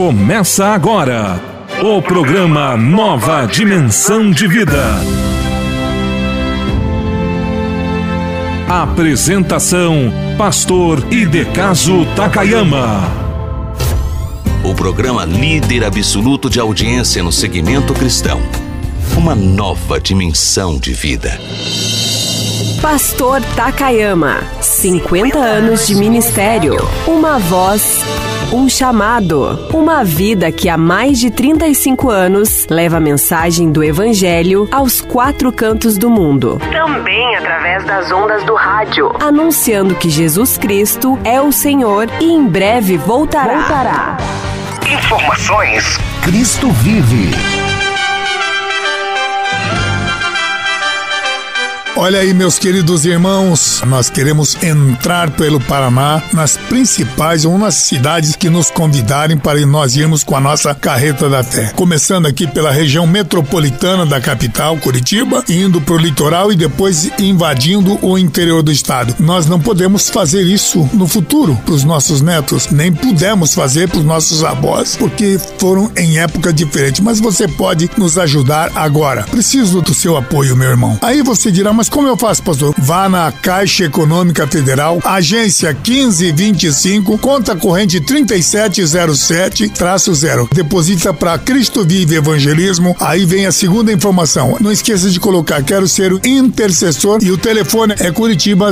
Começa agora o programa Nova Dimensão de Vida. Apresentação: Pastor Idecaso Takayama. O programa líder absoluto de audiência no segmento cristão. Uma nova dimensão de vida. Pastor Takayama, 50 anos de ministério, uma voz um chamado, uma vida que há mais de 35 anos leva a mensagem do Evangelho aos quatro cantos do mundo. Também através das ondas do rádio, anunciando que Jesus Cristo é o Senhor e em breve voltará. voltará. Informações: Cristo vive. Olha aí, meus queridos irmãos, nós queremos entrar pelo Paraná nas principais ou nas cidades que nos convidarem para nós irmos com a nossa carreta da fé. Começando aqui pela região metropolitana da capital, Curitiba, indo para o litoral e depois invadindo o interior do estado. Nós não podemos fazer isso no futuro para os nossos netos, nem pudemos fazer para os nossos avós, porque foram em época diferente. Mas você pode nos ajudar agora. Preciso do seu apoio, meu irmão. Aí você dirá, mas como eu faço, pastor? Vá na Caixa Econômica Federal, agência 1525, conta corrente 3707-0. Deposita para Cristo Vive Evangelismo. Aí vem a segunda informação. Não esqueça de colocar, quero ser intercessor e o telefone é Curitiba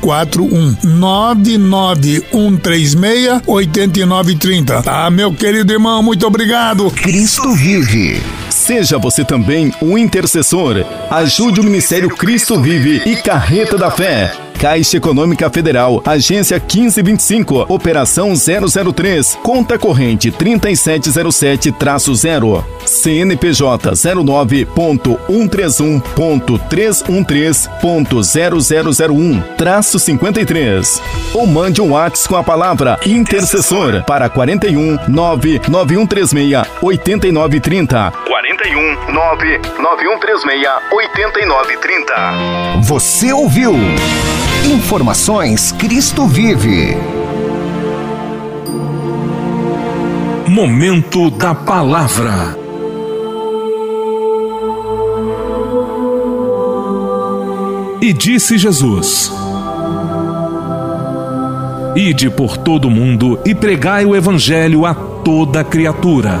041 99136 8930. Tá, meu querido irmão, muito obrigado. Cristo Vive. Seja você também um intercessor. Ajude o Ministério Cristo Vive e Carreta da Fé. Caixa Econômica Federal, Agência 1525, Operação 003, Conta Corrente 3707-0, CNPJ 09.131.313.0001-53. Ou mande um WhatsApp com a palavra Intercessor para 41 99136 8930. 41 99136 8930. Você ouviu? Informações Cristo Vive. Momento da Palavra. E disse Jesus: Ide por todo o mundo e pregai o Evangelho a toda criatura.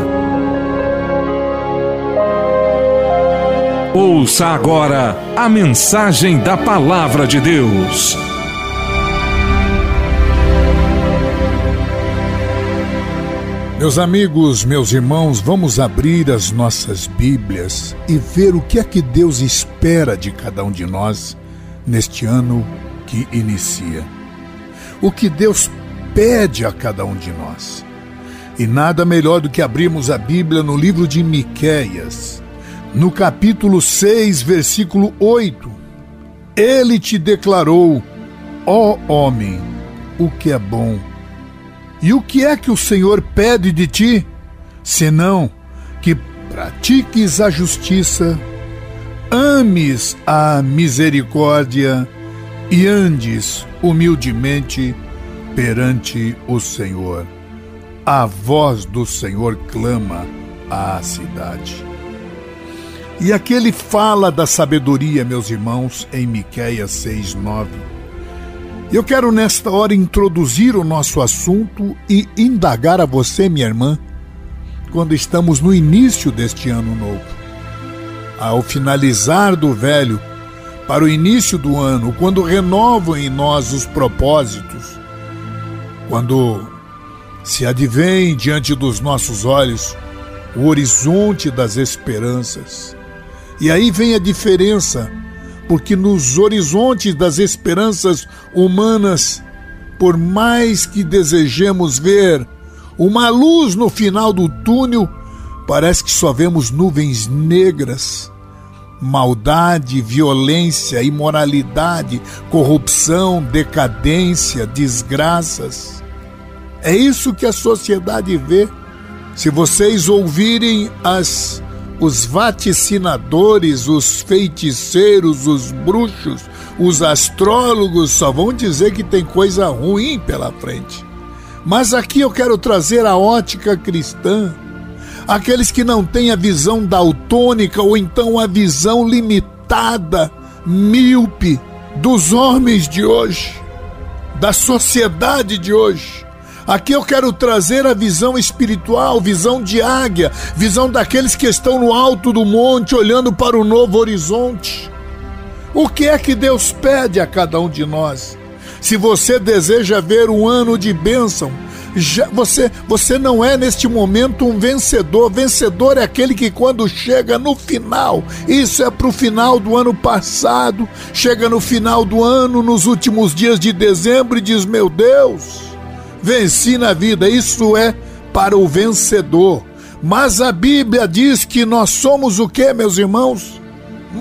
Ouça agora a mensagem da Palavra de Deus. Meus amigos, meus irmãos, vamos abrir as nossas Bíblias e ver o que é que Deus espera de cada um de nós neste ano que inicia. O que Deus pede a cada um de nós. E nada melhor do que abrirmos a Bíblia no livro de Miqueias, no capítulo 6, versículo 8. Ele te declarou, ó homem, o que é bom e o que é que o Senhor pede de ti? Senão que pratiques a justiça, ames a misericórdia e andes humildemente perante o Senhor. A voz do Senhor clama à cidade. E aquele fala da sabedoria, meus irmãos, em Miqueias 6:9 eu quero nesta hora introduzir o nosso assunto e indagar a você, minha irmã, quando estamos no início deste ano novo. Ao finalizar do velho para o início do ano, quando renovam em nós os propósitos, quando se advém diante dos nossos olhos o horizonte das esperanças. E aí vem a diferença porque nos horizontes das esperanças humanas, por mais que desejemos ver uma luz no final do túnel, parece que só vemos nuvens negras. Maldade, violência, imoralidade, corrupção, decadência, desgraças. É isso que a sociedade vê. Se vocês ouvirem as os vaticinadores, os feiticeiros, os bruxos, os astrólogos só vão dizer que tem coisa ruim pela frente. Mas aqui eu quero trazer a ótica cristã. Aqueles que não têm a visão daltônica ou então a visão limitada, míope dos homens de hoje, da sociedade de hoje. Aqui eu quero trazer a visão espiritual, visão de águia, visão daqueles que estão no alto do monte olhando para o novo horizonte. O que é que Deus pede a cada um de nós? Se você deseja ver um ano de bênção, já, você, você não é neste momento um vencedor. Vencedor é aquele que, quando chega no final, isso é para o final do ano passado, chega no final do ano, nos últimos dias de dezembro, e diz: Meu Deus, venci na vida. Isso é para o vencedor. Mas a Bíblia diz que nós somos o que, meus irmãos?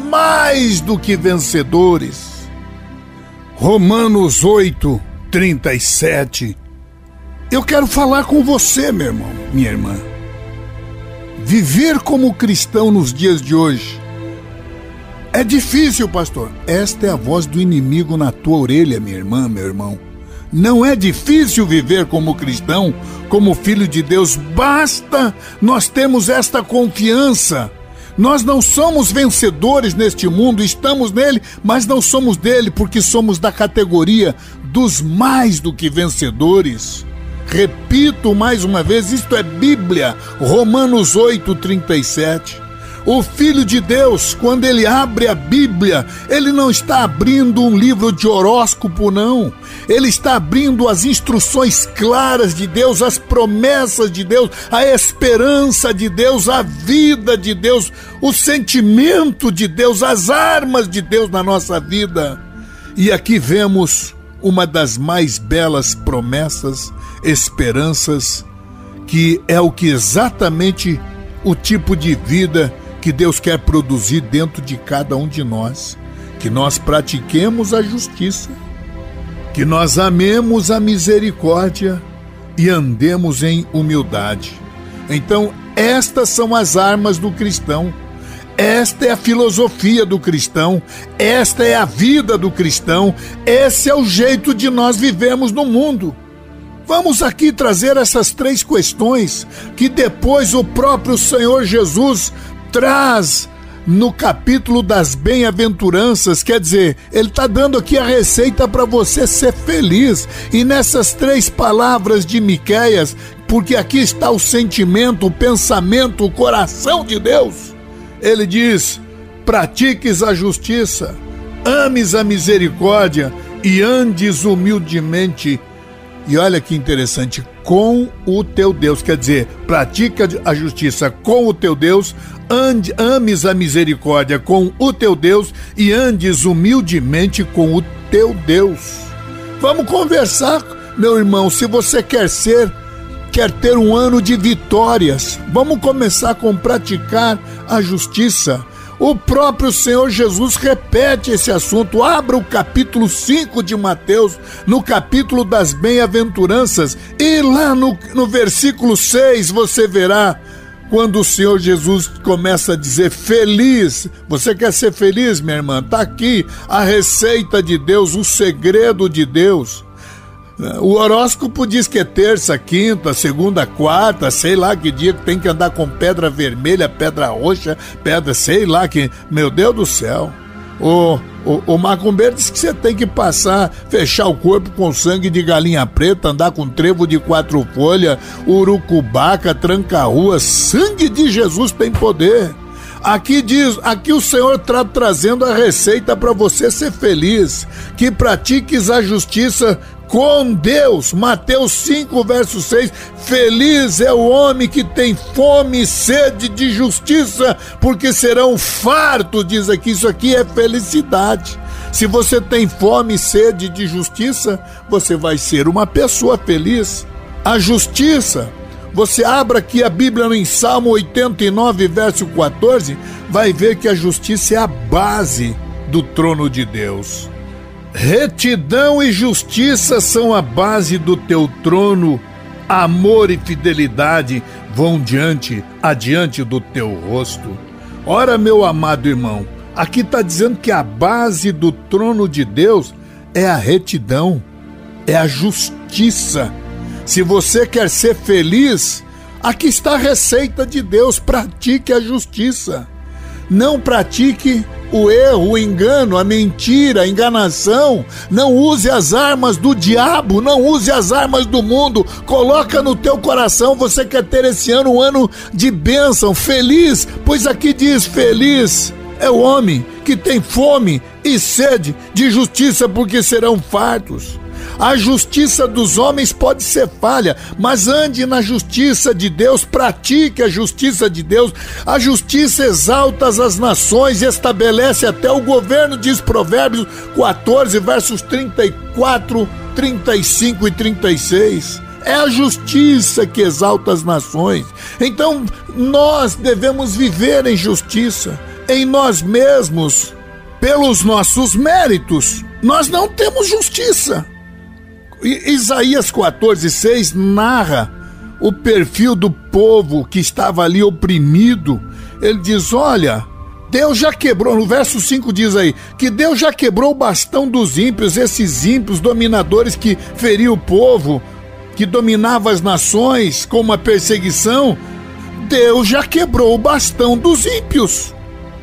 Mais do que vencedores. Romanos 8, 37. Eu quero falar com você, meu irmão, minha irmã. Viver como cristão nos dias de hoje é difícil, pastor. Esta é a voz do inimigo na tua orelha, minha irmã, meu irmão. Não é difícil viver como cristão, como filho de Deus, basta nós termos esta confiança nós não somos vencedores neste mundo, estamos nele, mas não somos dele, porque somos da categoria dos mais do que vencedores. Repito mais uma vez, isto é Bíblia, Romanos 8, 37. O Filho de Deus, quando ele abre a Bíblia, ele não está abrindo um livro de horóscopo, não. Ele está abrindo as instruções claras de Deus, as promessas de Deus, a esperança de Deus, a vida de Deus, o sentimento de Deus, as armas de Deus na nossa vida. E aqui vemos uma das mais belas promessas, esperanças, que é o que exatamente o tipo de vida que Deus quer produzir dentro de cada um de nós, que nós pratiquemos a justiça, que nós amemos a misericórdia e andemos em humildade. Então, estas são as armas do cristão. Esta é a filosofia do cristão, esta é a vida do cristão, esse é o jeito de nós vivemos no mundo. Vamos aqui trazer essas três questões que depois o próprio Senhor Jesus traz no capítulo das bem-aventuranças, quer dizer, ele está dando aqui a receita para você ser feliz. E nessas três palavras de Miqueias, porque aqui está o sentimento, o pensamento, o coração de Deus. Ele diz: pratiques a justiça, ames a misericórdia e andes humildemente. E olha que interessante, com o teu Deus, quer dizer, pratica a justiça com o teu Deus, ande, ames a misericórdia com o teu Deus e andes humildemente com o teu Deus. Vamos conversar, meu irmão, se você quer ser, quer ter um ano de vitórias, vamos começar com praticar a justiça. O próprio Senhor Jesus repete esse assunto. Abra o capítulo 5 de Mateus, no capítulo das bem-aventuranças, e lá no, no versículo 6 você verá quando o Senhor Jesus começa a dizer feliz, você quer ser feliz, minha irmã? Está aqui a receita de Deus, o segredo de Deus. O horóscopo diz que é terça, quinta, segunda, quarta, sei lá que dia que tem que andar com pedra vermelha, pedra roxa, pedra, sei lá que. Meu Deus do céu. O, o, o macumbeiro diz que você tem que passar, fechar o corpo com sangue de galinha preta, andar com trevo de quatro folhas, urucubaca, tranca-rua. Sangue de Jesus tem poder. Aqui diz, aqui o Senhor está trazendo a receita para você ser feliz, que pratiques a justiça com Deus. Mateus 5, verso 6. Feliz é o homem que tem fome e sede de justiça, porque serão fartos. Diz aqui, isso aqui é felicidade. Se você tem fome e sede de justiça, você vai ser uma pessoa feliz. A justiça, você abra aqui a Bíblia em Salmo 89, verso 14, vai ver que a justiça é a base do trono de Deus. Retidão e justiça são a base do teu trono, amor e fidelidade vão diante, adiante do teu rosto. Ora, meu amado irmão, aqui está dizendo que a base do trono de Deus é a retidão, é a justiça. Se você quer ser feliz, aqui está a receita de Deus: pratique a justiça. Não pratique o erro, o engano, a mentira, a enganação. Não use as armas do diabo, não use as armas do mundo. Coloca no teu coração, você quer ter esse ano um ano de bênção, feliz, pois aqui diz feliz é o homem que tem fome e sede de justiça, porque serão fartos. A justiça dos homens pode ser falha, mas ande na justiça de Deus, pratique a justiça de Deus. A justiça exalta as nações e estabelece até o governo, diz Provérbios 14, versos 34, 35 e 36. É a justiça que exalta as nações. Então, nós devemos viver em justiça, em nós mesmos, pelos nossos méritos. Nós não temos justiça. Isaías 14, 6 narra o perfil do povo que estava ali oprimido. Ele diz: Olha, Deus já quebrou, no verso 5 diz aí, que Deus já quebrou o bastão dos ímpios, esses ímpios dominadores que feriam o povo, que dominava as nações com uma perseguição. Deus já quebrou o bastão dos ímpios.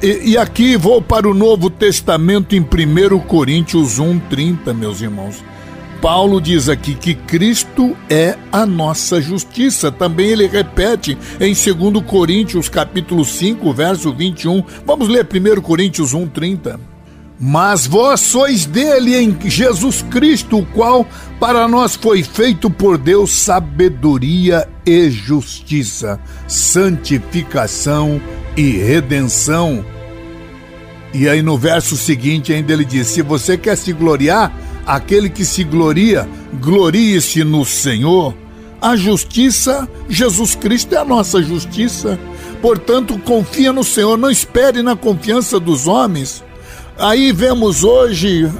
E, e aqui vou para o Novo Testamento em 1 Coríntios 1, 30, meus irmãos. Paulo diz aqui que Cristo é a nossa justiça. Também ele repete em 2 Coríntios capítulo 5, verso 21. Vamos ler 1 Coríntios 1, 30. Mas vós sois dele em Jesus Cristo, o qual para nós foi feito por Deus sabedoria e justiça, santificação e redenção. E aí no verso seguinte ainda ele diz: Se você quer se gloriar, Aquele que se gloria, glorie-se no Senhor. A justiça, Jesus Cristo é a nossa justiça. Portanto, confia no Senhor, não espere na confiança dos homens. Aí vemos hoje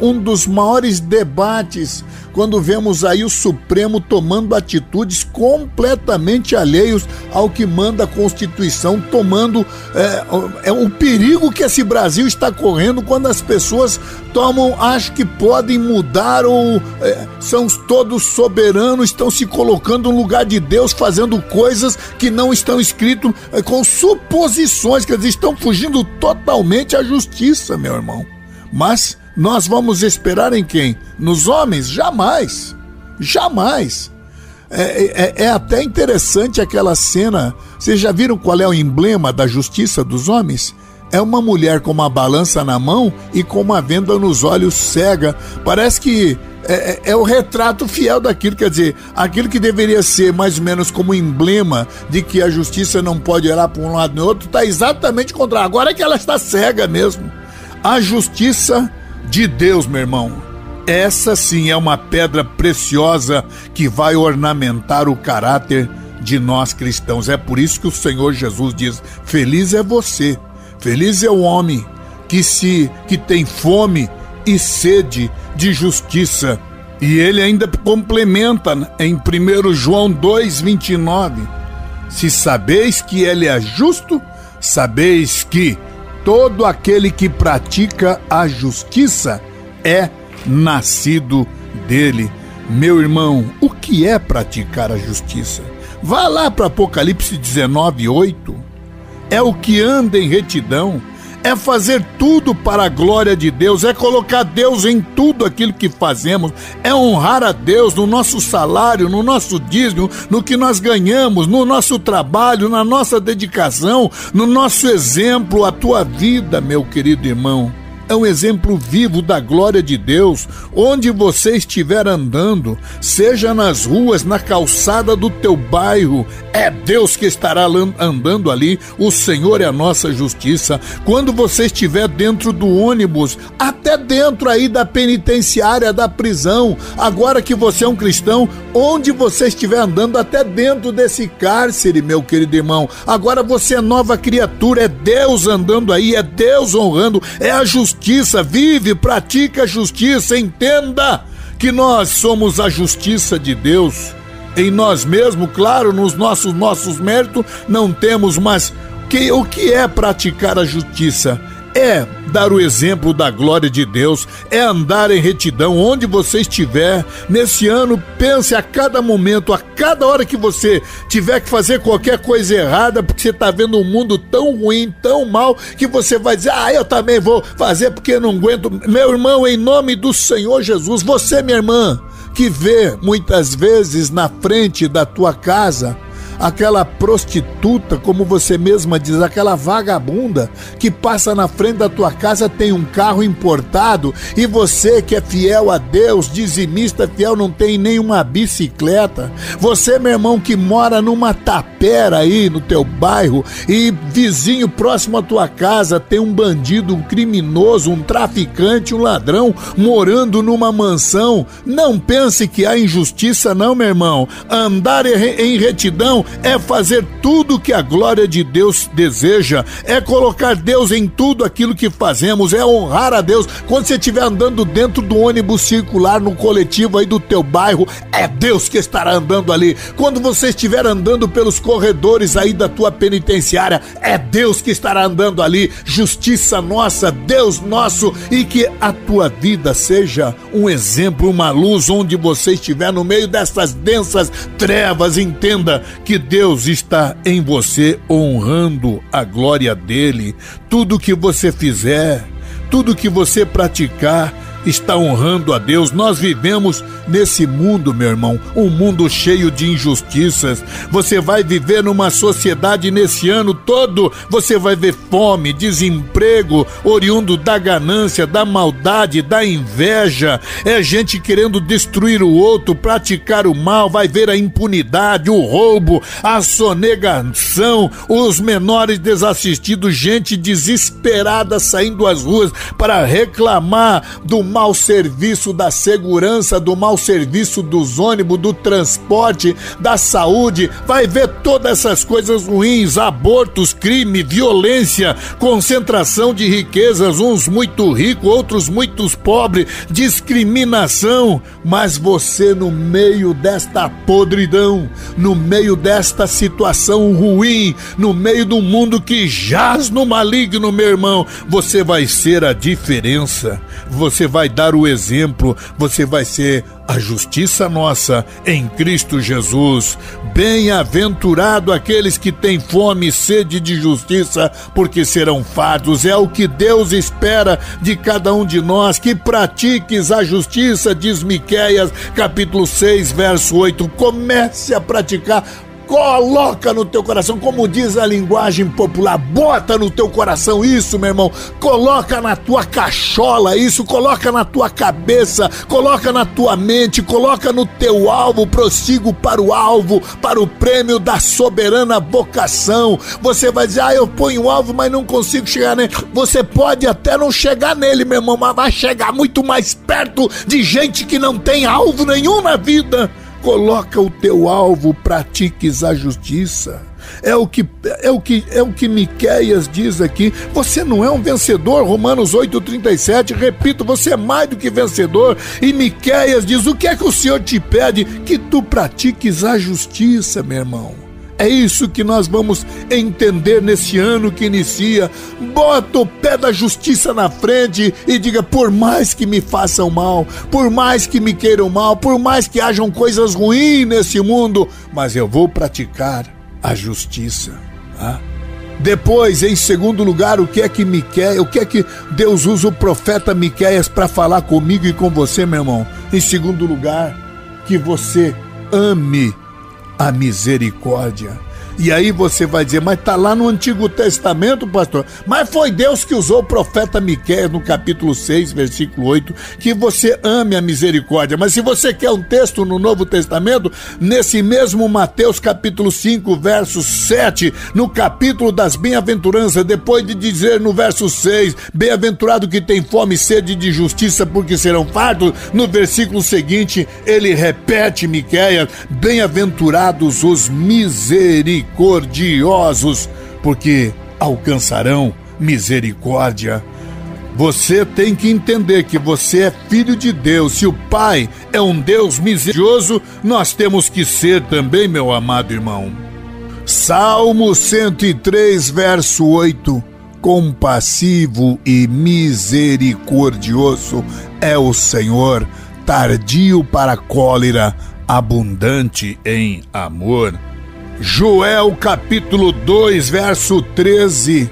um dos maiores debates quando vemos aí o Supremo tomando atitudes completamente alheios ao que manda a Constituição, tomando é, é o perigo que esse Brasil está correndo quando as pessoas tomam, acham que podem mudar ou é, são todos soberanos, estão se colocando no lugar de Deus, fazendo coisas que não estão escritas é, com suposições, quer dizer, estão fugindo totalmente à justiça, meu irmão. Mas nós vamos esperar em quem? Nos homens? Jamais. Jamais. É, é, é, até interessante aquela cena. Vocês já viram qual é o emblema da justiça dos homens? É uma mulher com uma balança na mão e com uma venda nos olhos cega. Parece que é, é, é, o retrato fiel daquilo, quer dizer, aquilo que deveria ser mais ou menos como emblema de que a justiça não pode olhar para um lado e outro, está exatamente contra. Agora é que ela está cega mesmo. A justiça de Deus, meu irmão. Essa sim é uma pedra preciosa que vai ornamentar o caráter de nós cristãos. É por isso que o Senhor Jesus diz: Feliz é você, feliz é o homem que se que tem fome e sede de justiça. E ele ainda complementa em 1 João 2:29. Se sabeis que ele é justo, sabeis que todo aquele que pratica a justiça é nascido dele. Meu irmão, o que é praticar a justiça? Vá lá para Apocalipse 19, 8. É o que anda em retidão, é fazer tudo para a glória de Deus, é colocar Deus em tudo aquilo que fazemos, é honrar a Deus no nosso salário, no nosso dízimo, no que nós ganhamos, no nosso trabalho, na nossa dedicação, no nosso exemplo, a tua vida, meu querido irmão é um exemplo vivo da glória de Deus. Onde você estiver andando, seja nas ruas, na calçada do teu bairro, é Deus que estará andando ali. O Senhor é a nossa justiça. Quando você estiver dentro do ônibus, até dentro aí da penitenciária, da prisão, agora que você é um cristão, onde você estiver andando, até dentro desse cárcere, meu querido irmão, agora você é nova criatura, é Deus andando aí, é Deus honrando, é a justiça justiça, vive, pratica a justiça, entenda que nós somos a justiça de Deus. Em nós mesmos, claro, nos nossos nossos méritos não temos, mas que, o que é praticar a justiça? É dar o exemplo da glória de Deus, é andar em retidão onde você estiver. Nesse ano, pense a cada momento, a cada hora que você tiver que fazer qualquer coisa errada, porque você está vendo um mundo tão ruim, tão mal, que você vai dizer: Ah, eu também vou fazer porque não aguento. Meu irmão, em nome do Senhor Jesus, você, minha irmã, que vê muitas vezes na frente da tua casa aquela prostituta, como você mesma diz, aquela vagabunda que passa na frente da tua casa, tem um carro importado e você que é fiel a Deus, dizimista fiel, não tem nenhuma bicicleta. Você, meu irmão, que mora numa tapera aí no teu bairro e vizinho próximo à tua casa tem um bandido, um criminoso, um traficante, um ladrão morando numa mansão. Não pense que há injustiça, não, meu irmão. Andar em retidão é fazer tudo que a glória de Deus deseja, é colocar Deus em tudo aquilo que fazemos, é honrar a Deus. Quando você estiver andando dentro do ônibus circular no coletivo aí do teu bairro, é Deus que estará andando ali. Quando você estiver andando pelos corredores aí da tua penitenciária, é Deus que estará andando ali. Justiça nossa, Deus nosso, e que a tua vida seja um exemplo, uma luz onde você estiver no meio dessas densas trevas. Entenda que Deus está em você honrando a glória dele. Tudo que você fizer, tudo que você praticar, está honrando a Deus. Nós vivemos nesse mundo, meu irmão, um mundo cheio de injustiças. Você vai viver numa sociedade nesse ano todo, você vai ver fome, desemprego, oriundo da ganância, da maldade, da inveja. É gente querendo destruir o outro, praticar o mal, vai ver a impunidade, o roubo, a sonegação, os menores desassistidos, gente desesperada saindo às ruas para reclamar do mau serviço da segurança, do mau serviço dos ônibus, do transporte, da saúde, vai ver todas essas coisas ruins, abortos, crime, violência, concentração de riquezas, uns muito ricos, outros muito pobres, discriminação, mas você no meio desta podridão, no meio desta situação ruim, no meio do mundo que jaz no maligno, meu irmão, você vai ser a diferença. Você vai vai dar o exemplo, você vai ser a justiça nossa em Cristo Jesus. Bem-aventurado aqueles que têm fome e sede de justiça, porque serão fardos. É o que Deus espera de cada um de nós, que pratiques a justiça, diz Miqueias, capítulo 6, verso 8. Comece a praticar Coloca no teu coração, como diz a linguagem popular, bota no teu coração isso, meu irmão. Coloca na tua cachola isso, coloca na tua cabeça, coloca na tua mente, coloca no teu alvo, prossigo para o alvo, para o prêmio da soberana vocação. Você vai dizer, ah, eu ponho o alvo, mas não consigo chegar nele. Você pode até não chegar nele, meu irmão, mas vai chegar muito mais perto de gente que não tem alvo nenhum na vida. Coloca o teu alvo, pratiques a justiça. É o que é o que é o que Miqueias diz aqui. Você não é um vencedor, Romanos 8:37. Repito, você é mais do que vencedor. E Miqueias diz: "O que é que o Senhor te pede? Que tu pratiques a justiça, meu irmão." É isso que nós vamos entender nesse ano que inicia. Bota o pé da justiça na frente e diga: por mais que me façam mal, por mais que me queiram mal, por mais que hajam coisas ruins nesse mundo, mas eu vou praticar a justiça. Tá? Depois, em segundo lugar, o que é que Miquel, o que é que Deus usa o profeta Miqueias para falar comigo e com você, meu irmão? Em segundo lugar, que você ame a misericórdia. E aí você vai dizer, mas tá lá no Antigo Testamento, pastor. Mas foi Deus que usou o profeta Miqueias no capítulo 6, versículo 8, que você ame a misericórdia. Mas se você quer um texto no Novo Testamento, nesse mesmo Mateus capítulo 5, verso 7, no capítulo das bem-aventuranças, depois de dizer no verso 6, bem-aventurado que tem fome e sede de justiça, porque serão fartos, no versículo seguinte, ele repete Miqueias, bem-aventurados os misericórdios misericordiosos, porque alcançarão misericórdia. Você tem que entender que você é filho de Deus. Se o Pai é um Deus misericordioso, nós temos que ser também, meu amado irmão. Salmo 103, verso 8. compassivo e misericordioso é o Senhor, tardio para a cólera, abundante em amor. Joel capítulo 2, verso 13.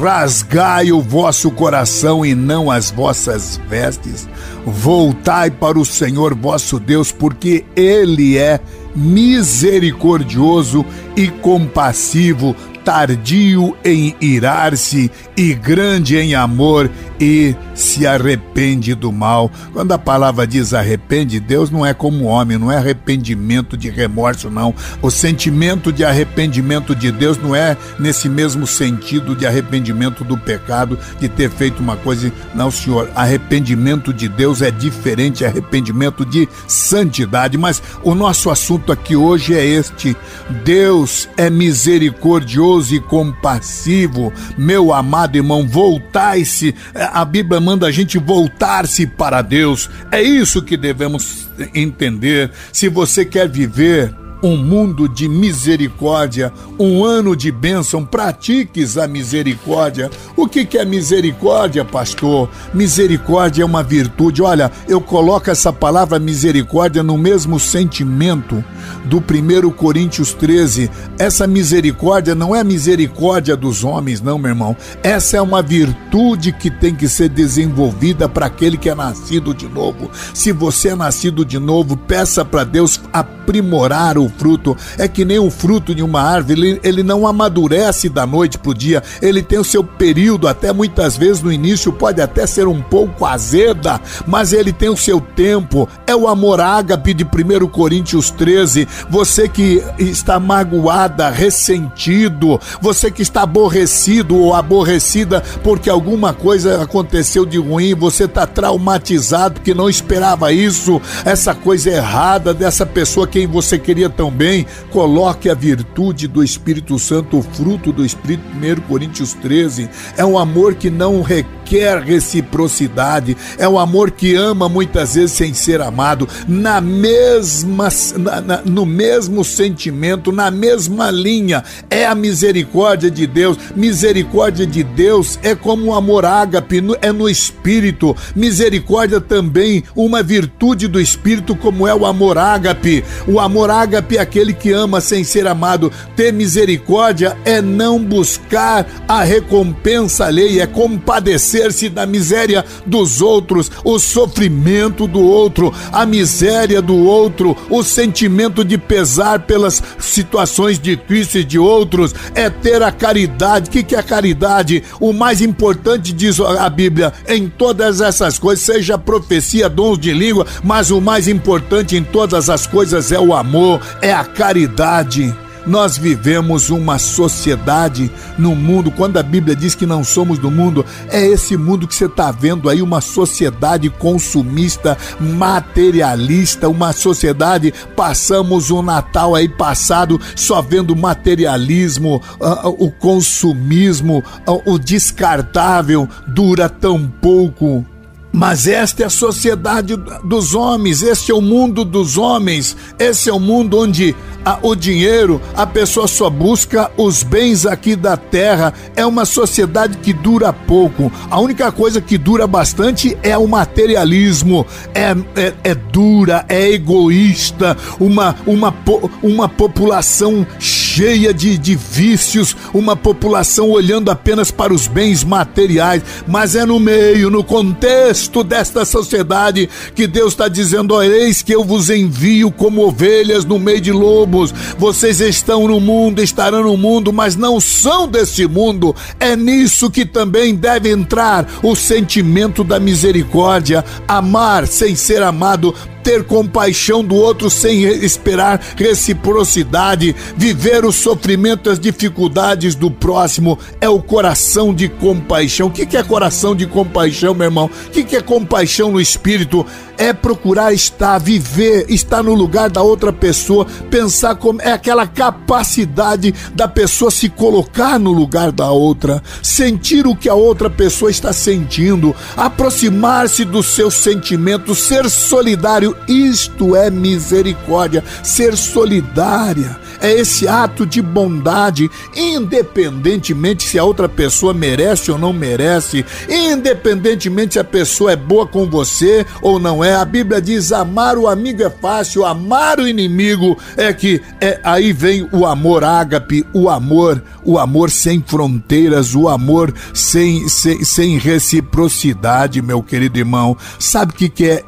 Rasgai o vosso coração e não as vossas vestes. Voltai para o Senhor vosso Deus, porque Ele é misericordioso e compassivo, tardio em irar-se e grande em amor e se arrepende do mal. Quando a palavra diz arrepende, Deus não é como homem, não é arrependimento de remorso, não. O sentimento de arrependimento de Deus não é nesse mesmo sentido de arrependimento do pecado, de ter feito uma coisa. Não, Senhor. Arrependimento de Deus é diferente, arrependimento de santidade. Mas o nosso assunto aqui hoje é este: Deus é misericordioso e compassivo. Meu amado irmão, voltai-se a Bíblia manda a gente voltar-se para Deus. É isso que devemos entender. Se você quer viver um mundo de misericórdia, um ano de bênção, pratiques a misericórdia. O que, que é misericórdia, pastor? Misericórdia é uma virtude. Olha, eu coloco essa palavra misericórdia no mesmo sentimento do 1 Coríntios 13. Essa misericórdia não é a misericórdia dos homens, não, meu irmão. Essa é uma virtude que tem que ser desenvolvida para aquele que é nascido de novo. Se você é nascido de novo, peça para Deus aprimorar o fruto. É que nem o fruto de uma árvore, ele, ele não amadurece da noite para o dia, ele tem o seu período, até muitas vezes no início pode até ser um pouco azeda, mas ele tem o seu tempo. É o amor ágape de 1 Coríntios 13. Você que está magoada, ressentido, você que está aborrecido ou aborrecida porque alguma coisa aconteceu de ruim, você está traumatizado porque não esperava isso, essa coisa errada dessa pessoa quem você queria tão bem, coloque a virtude do Espírito Santo, o fruto do Espírito, 1 Coríntios 13. É um amor que não requer reciprocidade, é um amor que ama muitas vezes sem ser amado, na mesma, na, na, no mesmo sentimento, na mesma linha. É a misericórdia de Deus. Misericórdia de Deus é como um amor ágape, é no Espírito. Misericórdia também, uma virtude do Espírito, como é o amor ágape. O amor ágape é aquele que ama sem ser amado. Ter misericórdia é não buscar a recompensa alheia, é compadecer-se da miséria dos outros, o sofrimento do outro, a miséria do outro, o sentimento de pesar pelas situações difíceis de outros, é ter a caridade. O que é a caridade? O mais importante, diz a Bíblia, em todas essas coisas, seja profecia, dons de língua, mas o mais importante em todas as coisas é o amor, é a caridade. Nós vivemos uma sociedade no mundo, quando a Bíblia diz que não somos do mundo, é esse mundo que você está vendo aí, uma sociedade consumista, materialista, uma sociedade. Passamos o Natal aí passado só vendo materialismo, uh, o consumismo, uh, o descartável dura tão pouco. Mas esta é a sociedade dos homens, este é o mundo dos homens, esse é o mundo onde a, o dinheiro, a pessoa só busca os bens aqui da terra. É uma sociedade que dura pouco. A única coisa que dura bastante é o materialismo. É, é, é dura, é egoísta, uma, uma, uma população cheia de, de vícios, uma população olhando apenas para os bens materiais. Mas é no meio, no contexto desta sociedade que Deus está dizendo: Eis que eu vos envio como ovelhas no meio de lobos. Vocês estão no mundo, estarão no mundo, mas não são desse mundo. É nisso que também deve entrar o sentimento da misericórdia, amar sem ser amado, ter compaixão do outro sem esperar reciprocidade, viver o sofrimento, as dificuldades do próximo, é o coração de compaixão. O que é coração de compaixão, meu irmão? O que é compaixão no espírito? É procurar estar, viver, estar no lugar da outra pessoa, pensar como é aquela capacidade da pessoa se colocar no lugar da outra, sentir o que a outra pessoa está sentindo, aproximar-se dos seus sentimentos, ser solidário isto é misericórdia, ser solidária é esse ato de bondade, independentemente se a outra pessoa merece ou não merece, independentemente se a pessoa é boa com você ou não é. A Bíblia diz: amar o amigo é fácil, amar o inimigo é que é aí vem o amor ágape, o amor, o amor sem fronteiras, o amor sem, sem, sem reciprocidade, meu querido irmão. Sabe o que, que é?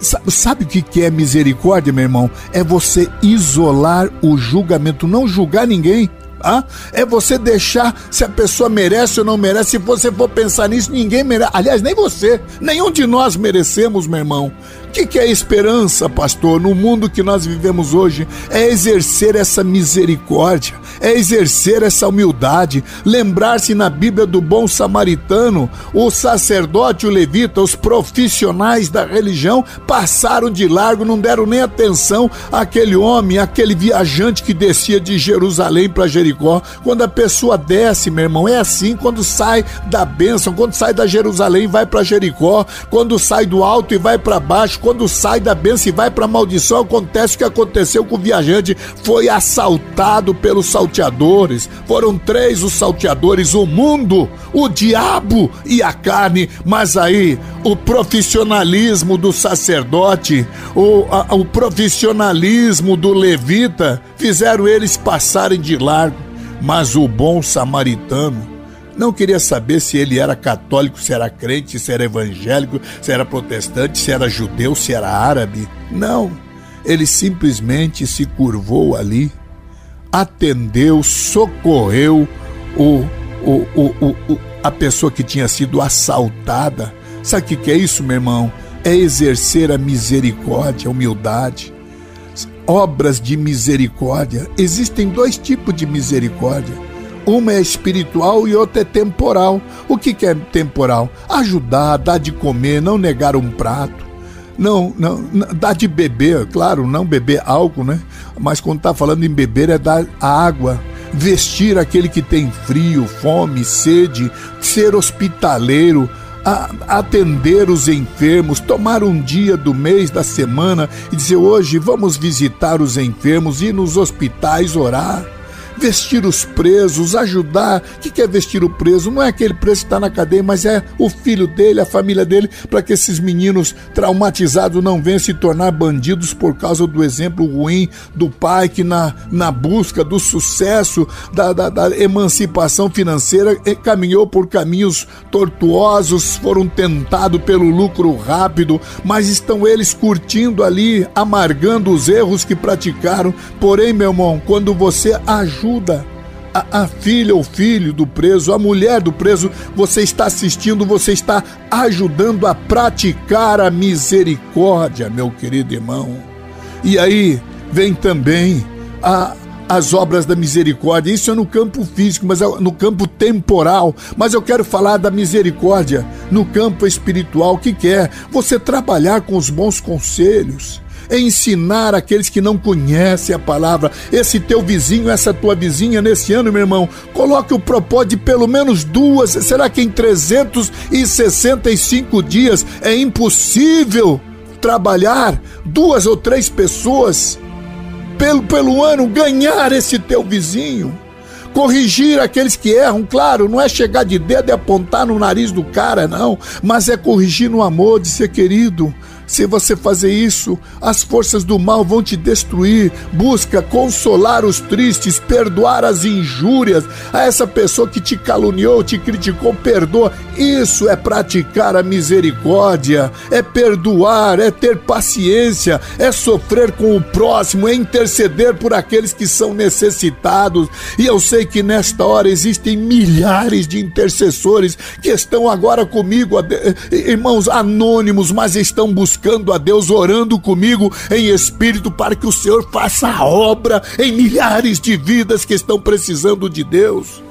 Sabe o que é misericórdia, meu irmão? É você isolar o julgamento, não julgar ninguém. Ah, é você deixar se a pessoa merece ou não merece. Se você for pensar nisso, ninguém merece. Aliás, nem você, nenhum de nós merecemos, meu irmão. O que, que é esperança, pastor, no mundo que nós vivemos hoje? É exercer essa misericórdia, é exercer essa humildade, lembrar-se na Bíblia do bom samaritano, o sacerdote, o levita, os profissionais da religião passaram de largo, não deram nem atenção àquele homem, aquele viajante que descia de Jerusalém para Jericó. Quando a pessoa desce, meu irmão, é assim quando sai da bênção, quando sai da Jerusalém e vai para Jericó, quando sai do alto e vai para baixo quando sai da bênção e vai para maldição, acontece o que aconteceu com o viajante. Foi assaltado pelos salteadores. Foram três os salteadores: o mundo, o diabo e a carne. Mas aí, o profissionalismo do sacerdote, o, a, o profissionalismo do levita, fizeram eles passarem de largo. Mas o bom samaritano, não queria saber se ele era católico, se era crente, se era evangélico, se era protestante, se era judeu, se era árabe. Não. Ele simplesmente se curvou ali, atendeu, socorreu o, o, o, a pessoa que tinha sido assaltada. Sabe o que é isso, meu irmão? É exercer a misericórdia, a humildade. Obras de misericórdia. Existem dois tipos de misericórdia uma é espiritual e outra é temporal. O que, é temporal? Ajudar, dar de comer, não negar um prato. Não, não, dar de beber, claro, não beber álcool, né? Mas quando está falando em beber é dar água, vestir aquele que tem frio, fome, sede, ser hospitaleiro, atender os enfermos, tomar um dia do mês, da semana e dizer hoje vamos visitar os enfermos, ir nos hospitais orar vestir os presos, ajudar. O que é vestir o preso? Não é aquele preso que está na cadeia, mas é o filho dele, a família dele, para que esses meninos traumatizados não venham se tornar bandidos por causa do exemplo ruim do pai que, na, na busca do sucesso, da, da, da emancipação financeira, caminhou por caminhos tortuosos, foram tentados pelo lucro rápido, mas estão eles curtindo ali, amargando os erros que praticaram. Porém, meu irmão, quando você ajuda, ajuda a, a, filha ou filho do preso, a mulher do preso, você está assistindo, você está ajudando a praticar a misericórdia, meu querido irmão. E aí vem também a, as obras da misericórdia. Isso é no campo físico, mas é no campo temporal. Mas eu quero falar da misericórdia no campo espiritual. Que, que é? Você trabalhar com os bons conselhos ensinar aqueles que não conhecem a palavra. Esse teu vizinho, essa tua vizinha, nesse ano, meu irmão, coloque o propósito de pelo menos duas. Será que em 365 dias é impossível trabalhar duas ou três pessoas pelo, pelo ano, ganhar esse teu vizinho? corrigir aqueles que erram, claro, não é chegar de dedo e apontar no nariz do cara, não, mas é corrigir no amor, de ser querido, se você fazer isso, as forças do mal vão te destruir. Busca consolar os tristes, perdoar as injúrias a essa pessoa que te caluniou, te criticou, perdoa. Isso é praticar a misericórdia, é perdoar, é ter paciência, é sofrer com o próximo, é interceder por aqueles que são necessitados. E eu sei que nesta hora existem milhares de intercessores que estão agora comigo, irmãos anônimos, mas estão buscando buscando a Deus, orando comigo em espírito para que o Senhor faça a obra em milhares de vidas que estão precisando de Deus.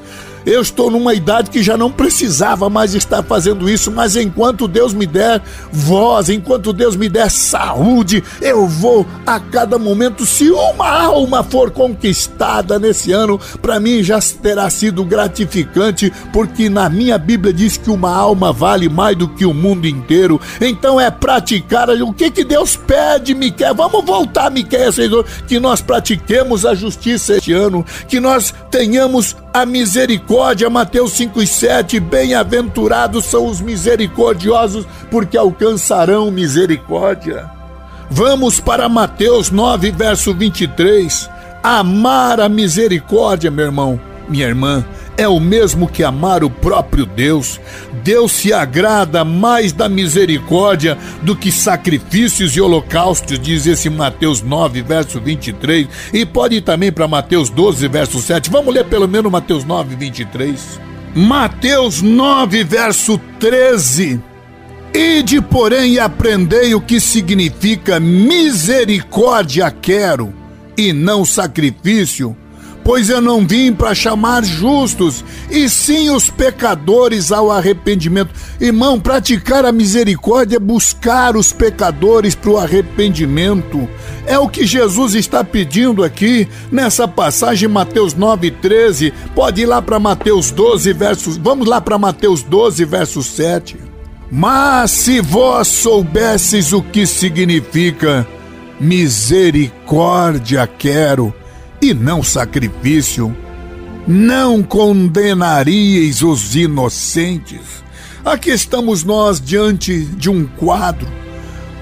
Eu estou numa idade que já não precisava mais estar fazendo isso, mas enquanto Deus me der voz, enquanto Deus me der saúde, eu vou a cada momento. Se uma alma for conquistada nesse ano, para mim já terá sido gratificante, porque na minha Bíblia diz que uma alma vale mais do que o mundo inteiro. Então é praticar o que que Deus pede, Miquel. Vamos voltar, Miquel, que nós pratiquemos a justiça este ano, que nós tenhamos a misericórdia, Mateus 5 e 7, bem-aventurados são os misericordiosos, porque alcançarão misericórdia. Vamos para Mateus 9, verso 23. Amar a misericórdia, meu irmão, minha irmã, é o mesmo que amar o próprio Deus. Deus se agrada mais da misericórdia do que sacrifícios e holocaustos, diz esse Mateus 9, verso 23. E pode ir também para Mateus 12, verso 7. Vamos ler pelo menos Mateus 9, 23. Mateus 9, verso 13. Ide, porém, e aprendei o que significa misericórdia quero, e não sacrifício pois eu não vim para chamar justos, e sim os pecadores ao arrependimento. Irmão, praticar a misericórdia é buscar os pecadores para o arrependimento. É o que Jesus está pedindo aqui nessa passagem, Mateus 9, 13. Pode ir lá para Mateus 12, versos. Vamos lá para Mateus 12, verso 7. Mas se vós soubesseis o que significa misericórdia quero, e não sacrifício, não condenaríeis os inocentes. Aqui estamos nós diante de um quadro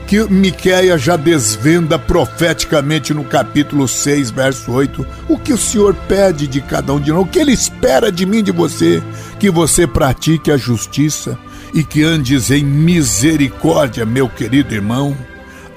que Miquéia já desvenda profeticamente no capítulo 6, verso 8, o que o Senhor pede de cada um de nós, o que ele espera de mim, de você, que você pratique a justiça e que andes em misericórdia, meu querido irmão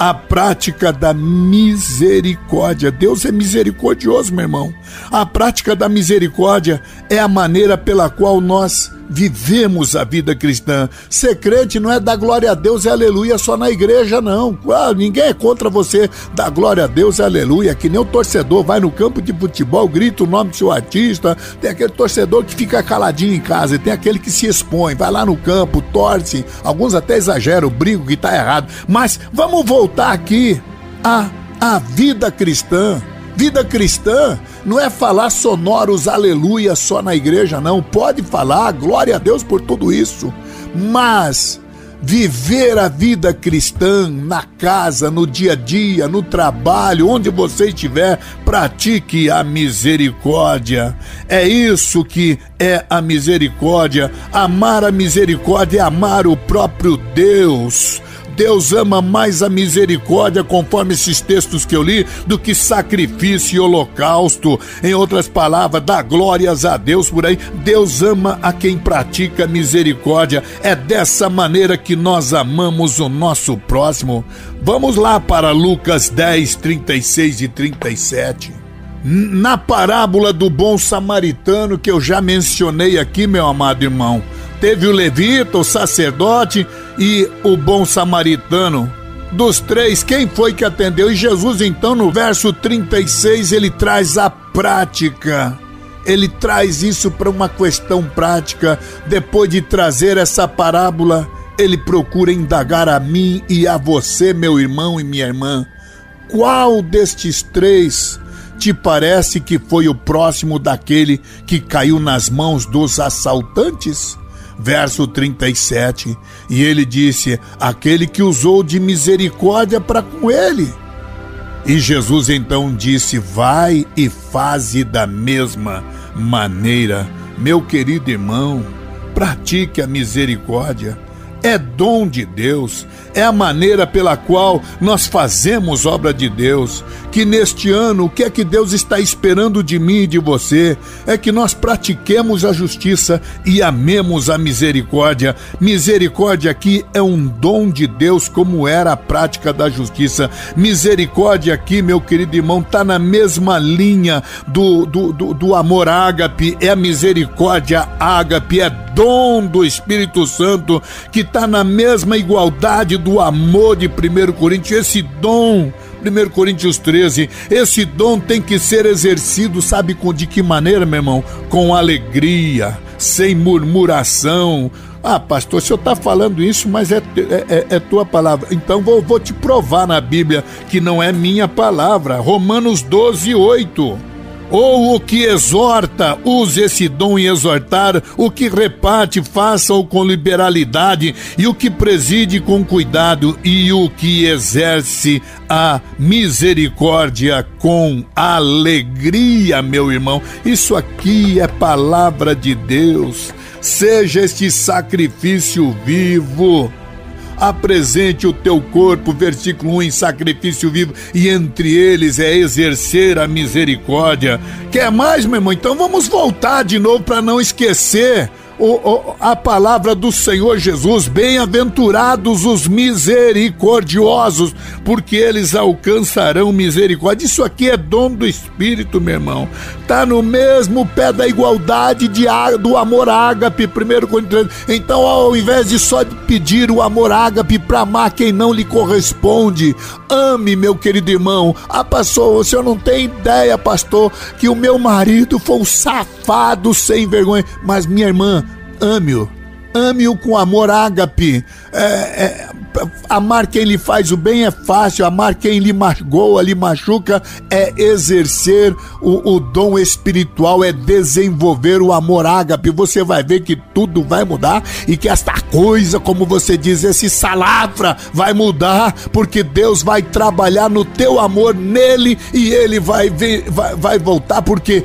a prática da misericórdia. Deus é misericordioso, meu irmão. A prática da misericórdia é a maneira pela qual nós vivemos a vida cristã. Ser crente não é dar glória a Deus e aleluia só na igreja, não. Ah, ninguém é contra você dar glória a Deus e aleluia, que nem o torcedor vai no campo de futebol, grita o nome do seu artista. Tem aquele torcedor que fica caladinho em casa, e tem aquele que se expõe, vai lá no campo, torce. Alguns até exageram, brigam que está errado. Mas vamos voltar aqui à, à vida cristã. Vida cristã não é falar sonoros aleluia só na igreja, não. Pode falar, glória a Deus por tudo isso. Mas viver a vida cristã na casa, no dia a dia, no trabalho, onde você estiver, pratique a misericórdia. É isso que é a misericórdia. Amar a misericórdia é amar o próprio Deus. Deus ama mais a misericórdia, conforme esses textos que eu li, do que sacrifício e holocausto. Em outras palavras, dá glórias a Deus por aí. Deus ama a quem pratica misericórdia. É dessa maneira que nós amamos o nosso próximo. Vamos lá para Lucas 10, 36 e 37. Na parábola do bom samaritano que eu já mencionei aqui, meu amado irmão, teve o levita, o sacerdote e o bom samaritano. Dos três, quem foi que atendeu? E Jesus, então, no verso 36, ele traz a prática. Ele traz isso para uma questão prática. Depois de trazer essa parábola, ele procura indagar a mim e a você, meu irmão e minha irmã. Qual destes três te parece que foi o próximo daquele que caiu nas mãos dos assaltantes? Verso 37. E ele disse: Aquele que usou de misericórdia para com ele. E Jesus então disse: Vai e faze da mesma maneira. Meu querido irmão, pratique a misericórdia. É dom de Deus, é a maneira pela qual nós fazemos obra de Deus. Que neste ano, o que é que Deus está esperando de mim e de você? É que nós pratiquemos a justiça e amemos a misericórdia. Misericórdia aqui é um dom de Deus, como era a prática da justiça. Misericórdia aqui, meu querido irmão, está na mesma linha do, do, do, do amor ágape, é a misericórdia ágape, é dom do Espírito Santo que está na mesma igualdade do amor de 1 Coríntios, esse dom 1 Coríntios 13. Esse dom tem que ser exercido, sabe com de que maneira, meu irmão? Com alegria, sem murmuração. Ah, pastor, o senhor está falando isso, mas é, é, é, é, tua palavra. Então vou, vou te provar na Bíblia que não é minha palavra. Romanos 12, 8. Ou o que exorta, use esse dom em exortar, o que reparte, faça-o com liberalidade, e o que preside com cuidado, e o que exerce a misericórdia com alegria, meu irmão. Isso aqui é palavra de Deus. Seja este sacrifício vivo apresente o teu corpo, versículo 1, em sacrifício vivo, e entre eles é exercer a misericórdia. Quer mais, meu irmão? Então vamos voltar de novo para não esquecer o, o, a palavra do Senhor Jesus: bem-aventurados os misericordiosos, porque eles alcançarão misericórdia. Isso aqui é dom do Espírito, meu irmão. Tá no mesmo pé da igualdade de, do amor ágape, primeiro Coríntios. Então, ao invés de só pedir o amor ágape para amar quem não lhe corresponde, ame, meu querido irmão. Ah, pastor, o senhor não tem ideia, pastor, que o meu marido foi um safado sem vergonha. Mas, minha irmã, ame-o. Ame-o com amor ágape. É, é, amar quem lhe faz o bem é fácil, amar quem lhe magoa, lhe machuca, é exercer o, o dom espiritual, é desenvolver o amor ágape. Você vai ver que tudo vai mudar e que esta coisa, como você diz, esse salafra vai mudar, porque Deus vai trabalhar no teu amor nele e ele vai, vai, vai voltar, porque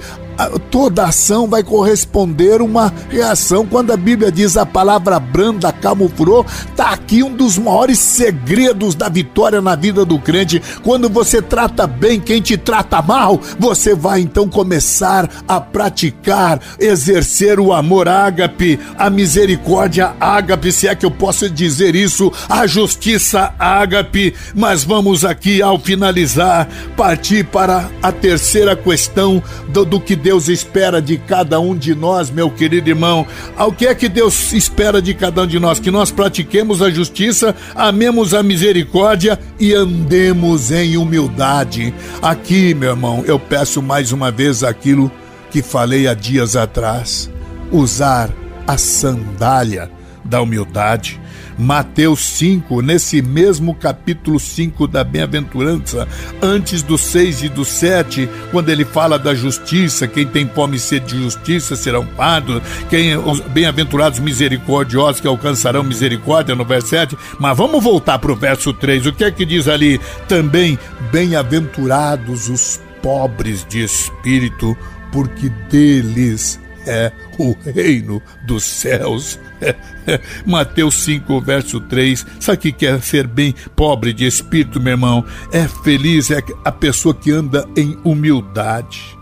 toda ação vai corresponder uma reação. Quando a Bíblia diz a palavra branda camuflou, tá aqui um dos maiores segredos da vitória na vida do crente. Quando você trata bem quem te trata mal, você vai então começar a praticar, exercer o amor ágape, a misericórdia ágape, se é que eu posso dizer isso, a justiça ágape. Mas vamos aqui ao finalizar partir para a terceira questão do, do que Deus espera de cada um de nós, meu querido irmão? Ao que é que Deus espera de cada um de nós? Que nós pratiquemos a justiça, amemos a misericórdia e andemos em humildade. Aqui, meu irmão, eu peço mais uma vez aquilo que falei há dias atrás: usar a sandália da humildade. Mateus 5, nesse mesmo capítulo 5 da bem-aventurança, antes do 6 e do 7, quando ele fala da justiça, quem tem fome e sede de justiça serão pardos, quem os bem-aventurados misericordiosos que alcançarão misericórdia no verso 7. Mas vamos voltar para o verso 3. O que é que diz ali? Também bem-aventurados os pobres de espírito, porque deles é o reino dos céus. Mateus 5, verso 3. Sabe o que quer ser bem pobre de espírito, meu irmão? É feliz, é a pessoa que anda em humildade.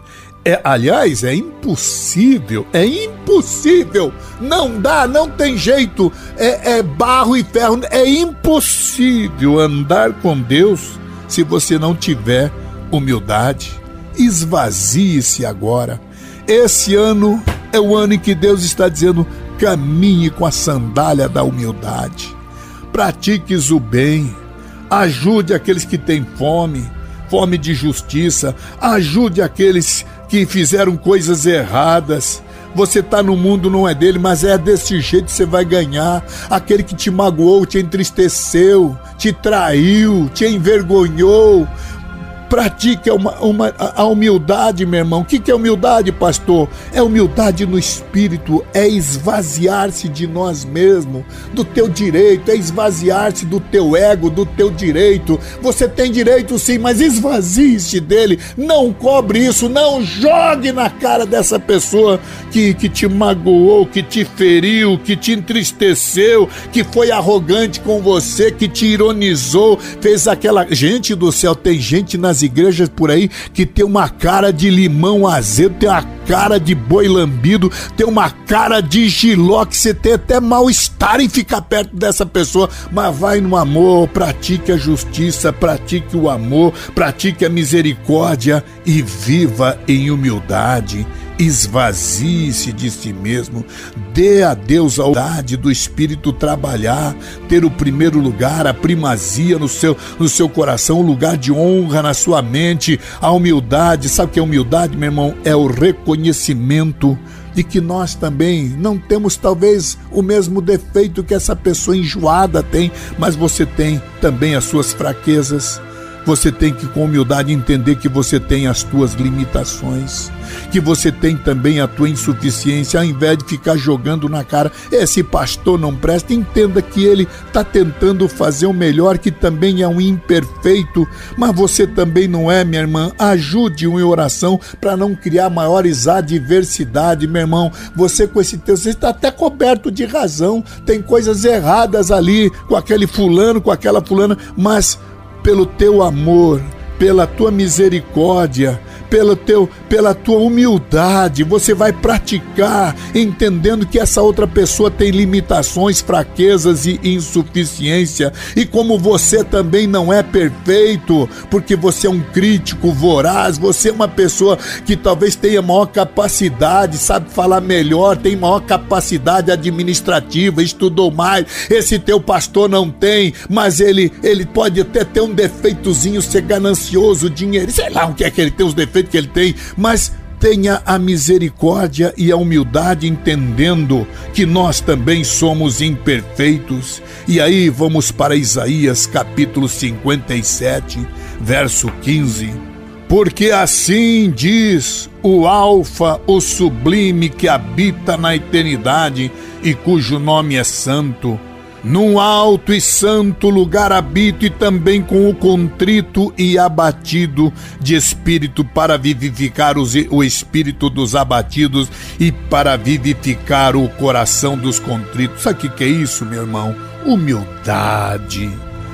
É, aliás, é impossível, é impossível, não dá, não tem jeito, é, é barro e ferro, é impossível andar com Deus se você não tiver humildade. Esvazie-se agora. Esse ano é o ano em que Deus está dizendo: caminhe com a sandália da humildade, pratiques o bem, ajude aqueles que têm fome, fome de justiça, ajude aqueles que fizeram coisas erradas. Você está no mundo, não é dele, mas é desse jeito que você vai ganhar. Aquele que te magoou, te entristeceu, te traiu, te envergonhou, Pratique uma, uma, a humildade, meu irmão. O que, que é humildade, pastor? É humildade no espírito, é esvaziar-se de nós mesmos, do teu direito, é esvaziar-se do teu ego, do teu direito. Você tem direito sim, mas esvazie-se dele. Não cobre isso, não jogue na cara dessa pessoa que, que te magoou, que te feriu, que te entristeceu, que foi arrogante com você, que te ironizou, fez aquela. Gente do céu, tem gente nas igrejas por aí que tem uma cara de limão azedo, tem uma cara de boi lambido, tem uma cara de giló que você tem até mal-estar em ficar perto dessa pessoa, mas vai no amor, pratique a justiça, pratique o amor, pratique a misericórdia e viva em humildade esvazie-se de si mesmo, dê a Deus a humildade do Espírito trabalhar, ter o primeiro lugar, a primazia no seu, no seu coração, o lugar de honra na sua mente, a humildade. Sabe o que é humildade, meu irmão? É o reconhecimento de que nós também não temos talvez o mesmo defeito que essa pessoa enjoada tem, mas você tem também as suas fraquezas. Você tem que, com humildade, entender que você tem as tuas limitações, que você tem também a tua insuficiência, ao invés de ficar jogando na cara, esse pastor não presta, entenda que ele está tentando fazer o melhor, que também é um imperfeito, mas você também não é, minha irmã. Ajude-o em oração para não criar maiores adversidades, meu irmão. Você com esse teu, você está até coberto de razão, tem coisas erradas ali com aquele fulano, com aquela fulana, mas pelo teu amor, pela tua misericórdia, pelo teu, pela tua humildade, você vai praticar, entendendo que essa outra pessoa tem limitações, fraquezas e insuficiência. E como você também não é perfeito, porque você é um crítico voraz, você é uma pessoa que talvez tenha maior capacidade, sabe falar melhor, tem maior capacidade administrativa, estudou mais. Esse teu pastor não tem, mas ele ele pode até ter um defeitozinho, ser ganancioso, dinheiro, sei lá o que é que ele tem os defeitos que ele tem, mas tenha a misericórdia e a humildade, entendendo que nós também somos imperfeitos. E aí vamos para Isaías capítulo 57, verso 15. Porque assim diz o Alfa, o sublime que habita na eternidade e cujo nome é Santo num alto e santo lugar habito e também com o contrito e abatido de espírito para vivificar os, o espírito dos abatidos e para vivificar o coração dos contritos. Sabe o que é isso, meu irmão? Humildade.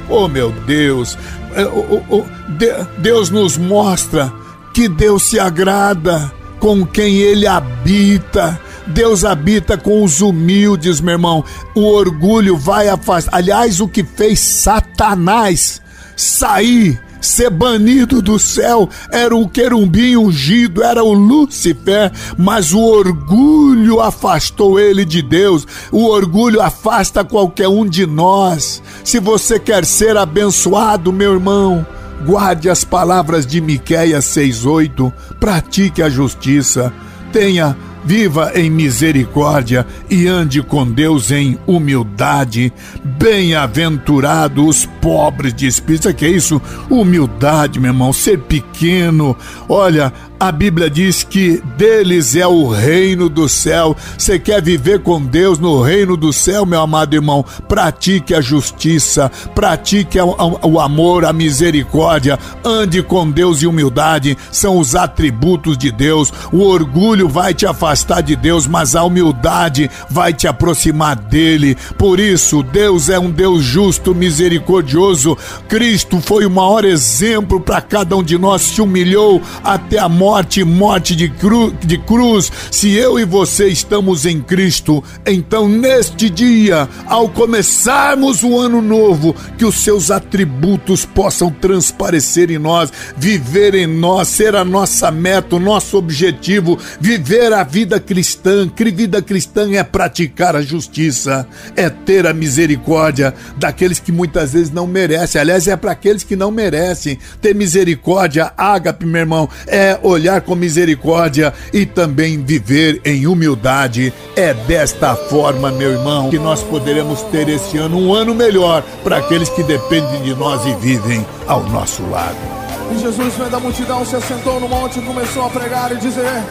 Oh, meu Deus, é, Deus nos mostra que Deus se agrada com quem ele habita Deus habita com os humildes, meu irmão. O orgulho vai afastar. Aliás, o que fez Satanás sair ser banido do céu era o querubim ungido, era o Lúcifer, mas o orgulho afastou ele de Deus. O orgulho afasta qualquer um de nós. Se você quer ser abençoado, meu irmão, guarde as palavras de Miqueias 6:8, pratique a justiça, tenha viva em misericórdia e ande com Deus em humildade. Bem-aventurado os pobres de espírito. Que é isso? Humildade, meu irmão, ser pequeno. Olha, a Bíblia diz que deles é o reino do céu. Você quer viver com Deus no reino do céu, meu amado irmão? Pratique a justiça, pratique o amor, a misericórdia, ande com Deus e humildade. São os atributos de Deus. O orgulho vai te afastar de Deus, mas a humildade vai te aproximar dele. Por isso, Deus é um Deus justo, misericordioso. Cristo foi o maior exemplo para cada um de nós, se humilhou até a morte morte, morte de, cru, de cruz, se eu e você estamos em Cristo, então neste dia, ao começarmos o ano novo, que os seus atributos possam transparecer em nós, viver em nós, ser a nossa meta, o nosso objetivo, viver a vida cristã. Que vida cristã é praticar a justiça, é ter a misericórdia daqueles que muitas vezes não merecem. Aliás, é para aqueles que não merecem. Ter misericórdia, ágape, meu irmão, é olhar com misericórdia e também viver em humildade. É desta forma, meu irmão, que nós poderemos ter esse ano um ano melhor para aqueles que dependem de nós e vivem ao nosso lado. E Jesus, vendo a multidão, se assentou no monte e começou a pregar e dizer: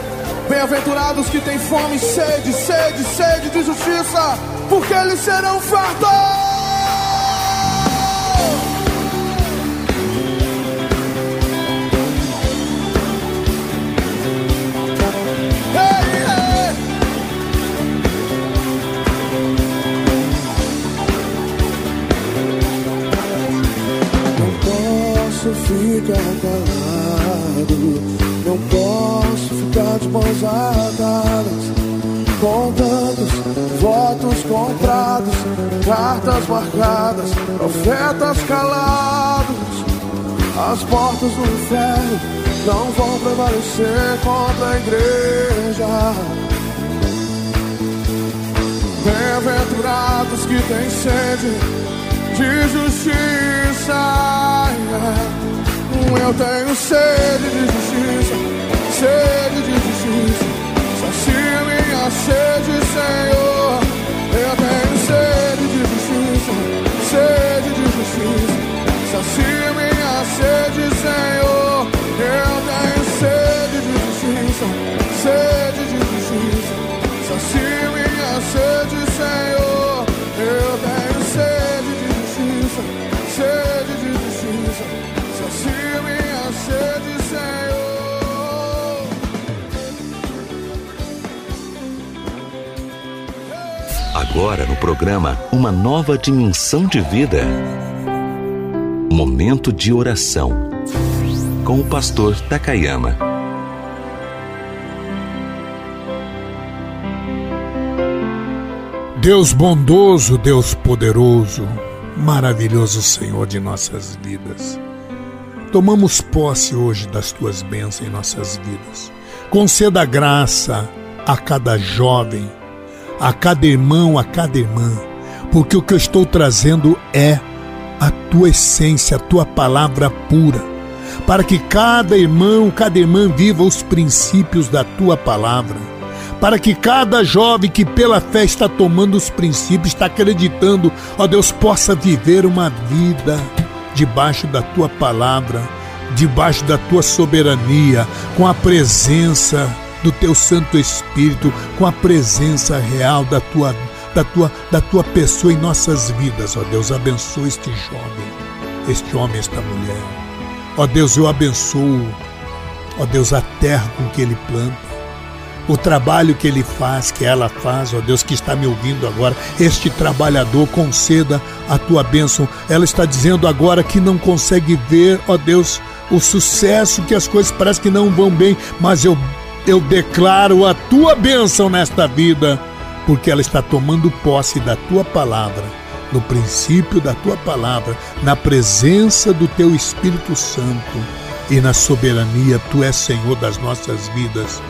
Bem-aventurados que têm fome, sede, sede, sede de justiça, porque eles serão fartos. posso ficar calado, não posso ficar de mãos atadas. Com tantos votos comprados, cartas marcadas, profetas calados. As portas do inferno não vão prevalecer contra a igreja. Bem-aventurados que têm sede de justiça. Eu tenho sede de justiça, sede de justiça. Sacia minha sede, Senhor. Eu tenho sede de justiça, sede de justiça. Sacia minha sede, Senhor. Eu tenho sede de justiça, sede de justiça. Sacia minha sede, Senhor. Agora no programa Uma Nova Dimensão de Vida. Momento de oração. Com o pastor Takayama. Deus bondoso, Deus poderoso, maravilhoso Senhor de nossas vidas. Tomamos posse hoje das tuas bênçãos em nossas vidas. Conceda graça a cada jovem, a cada irmão, a cada irmã, porque o que eu estou trazendo é a tua essência, a tua palavra pura, para que cada irmão, cada irmã viva os princípios da tua palavra, para que cada jovem que pela fé está tomando os princípios, está acreditando, ó Deus, possa viver uma vida debaixo da tua palavra, debaixo da tua soberania, com a presença do teu Santo Espírito, com a presença real da tua da tua da tua pessoa em nossas vidas, ó Deus, abençoa este jovem, este homem, esta mulher. Ó Deus, eu abençoo, ó Deus, a terra com que ele planta, o trabalho que ele faz, que ela faz, ó Deus, que está me ouvindo agora, este trabalhador, conceda a tua bênção. Ela está dizendo agora que não consegue ver, ó Deus, o sucesso, que as coisas parecem que não vão bem, mas eu, eu declaro a tua bênção nesta vida, porque ela está tomando posse da tua palavra, no princípio da tua palavra, na presença do teu Espírito Santo e na soberania, tu és Senhor das nossas vidas.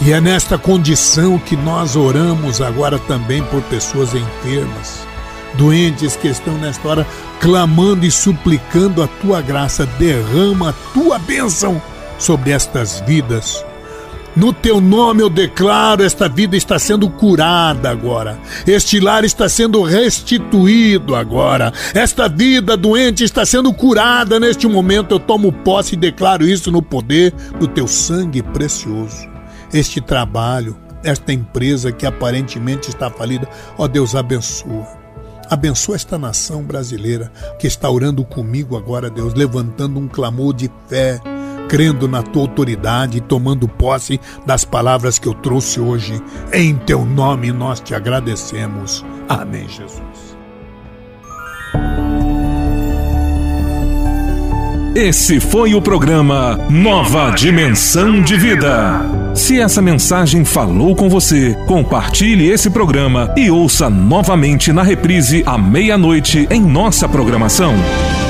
E é nesta condição que nós oramos agora também por pessoas enfermas, doentes que estão nesta hora clamando e suplicando a tua graça. Derrama a tua bênção sobre estas vidas. No teu nome eu declaro: esta vida está sendo curada agora. Este lar está sendo restituído agora. Esta vida doente está sendo curada neste momento. Eu tomo posse e declaro isso no poder do teu sangue precioso este trabalho, esta empresa que aparentemente está falida. Ó Deus, abençoa. Abençoa esta nação brasileira que está orando comigo agora, Deus, levantando um clamor de fé, crendo na tua autoridade e tomando posse das palavras que eu trouxe hoje. Em teu nome nós te agradecemos. Amém, Jesus. Esse foi o programa Nova Dimensão de Vida. Se essa mensagem falou com você, compartilhe esse programa e ouça novamente na reprise à meia-noite em nossa programação.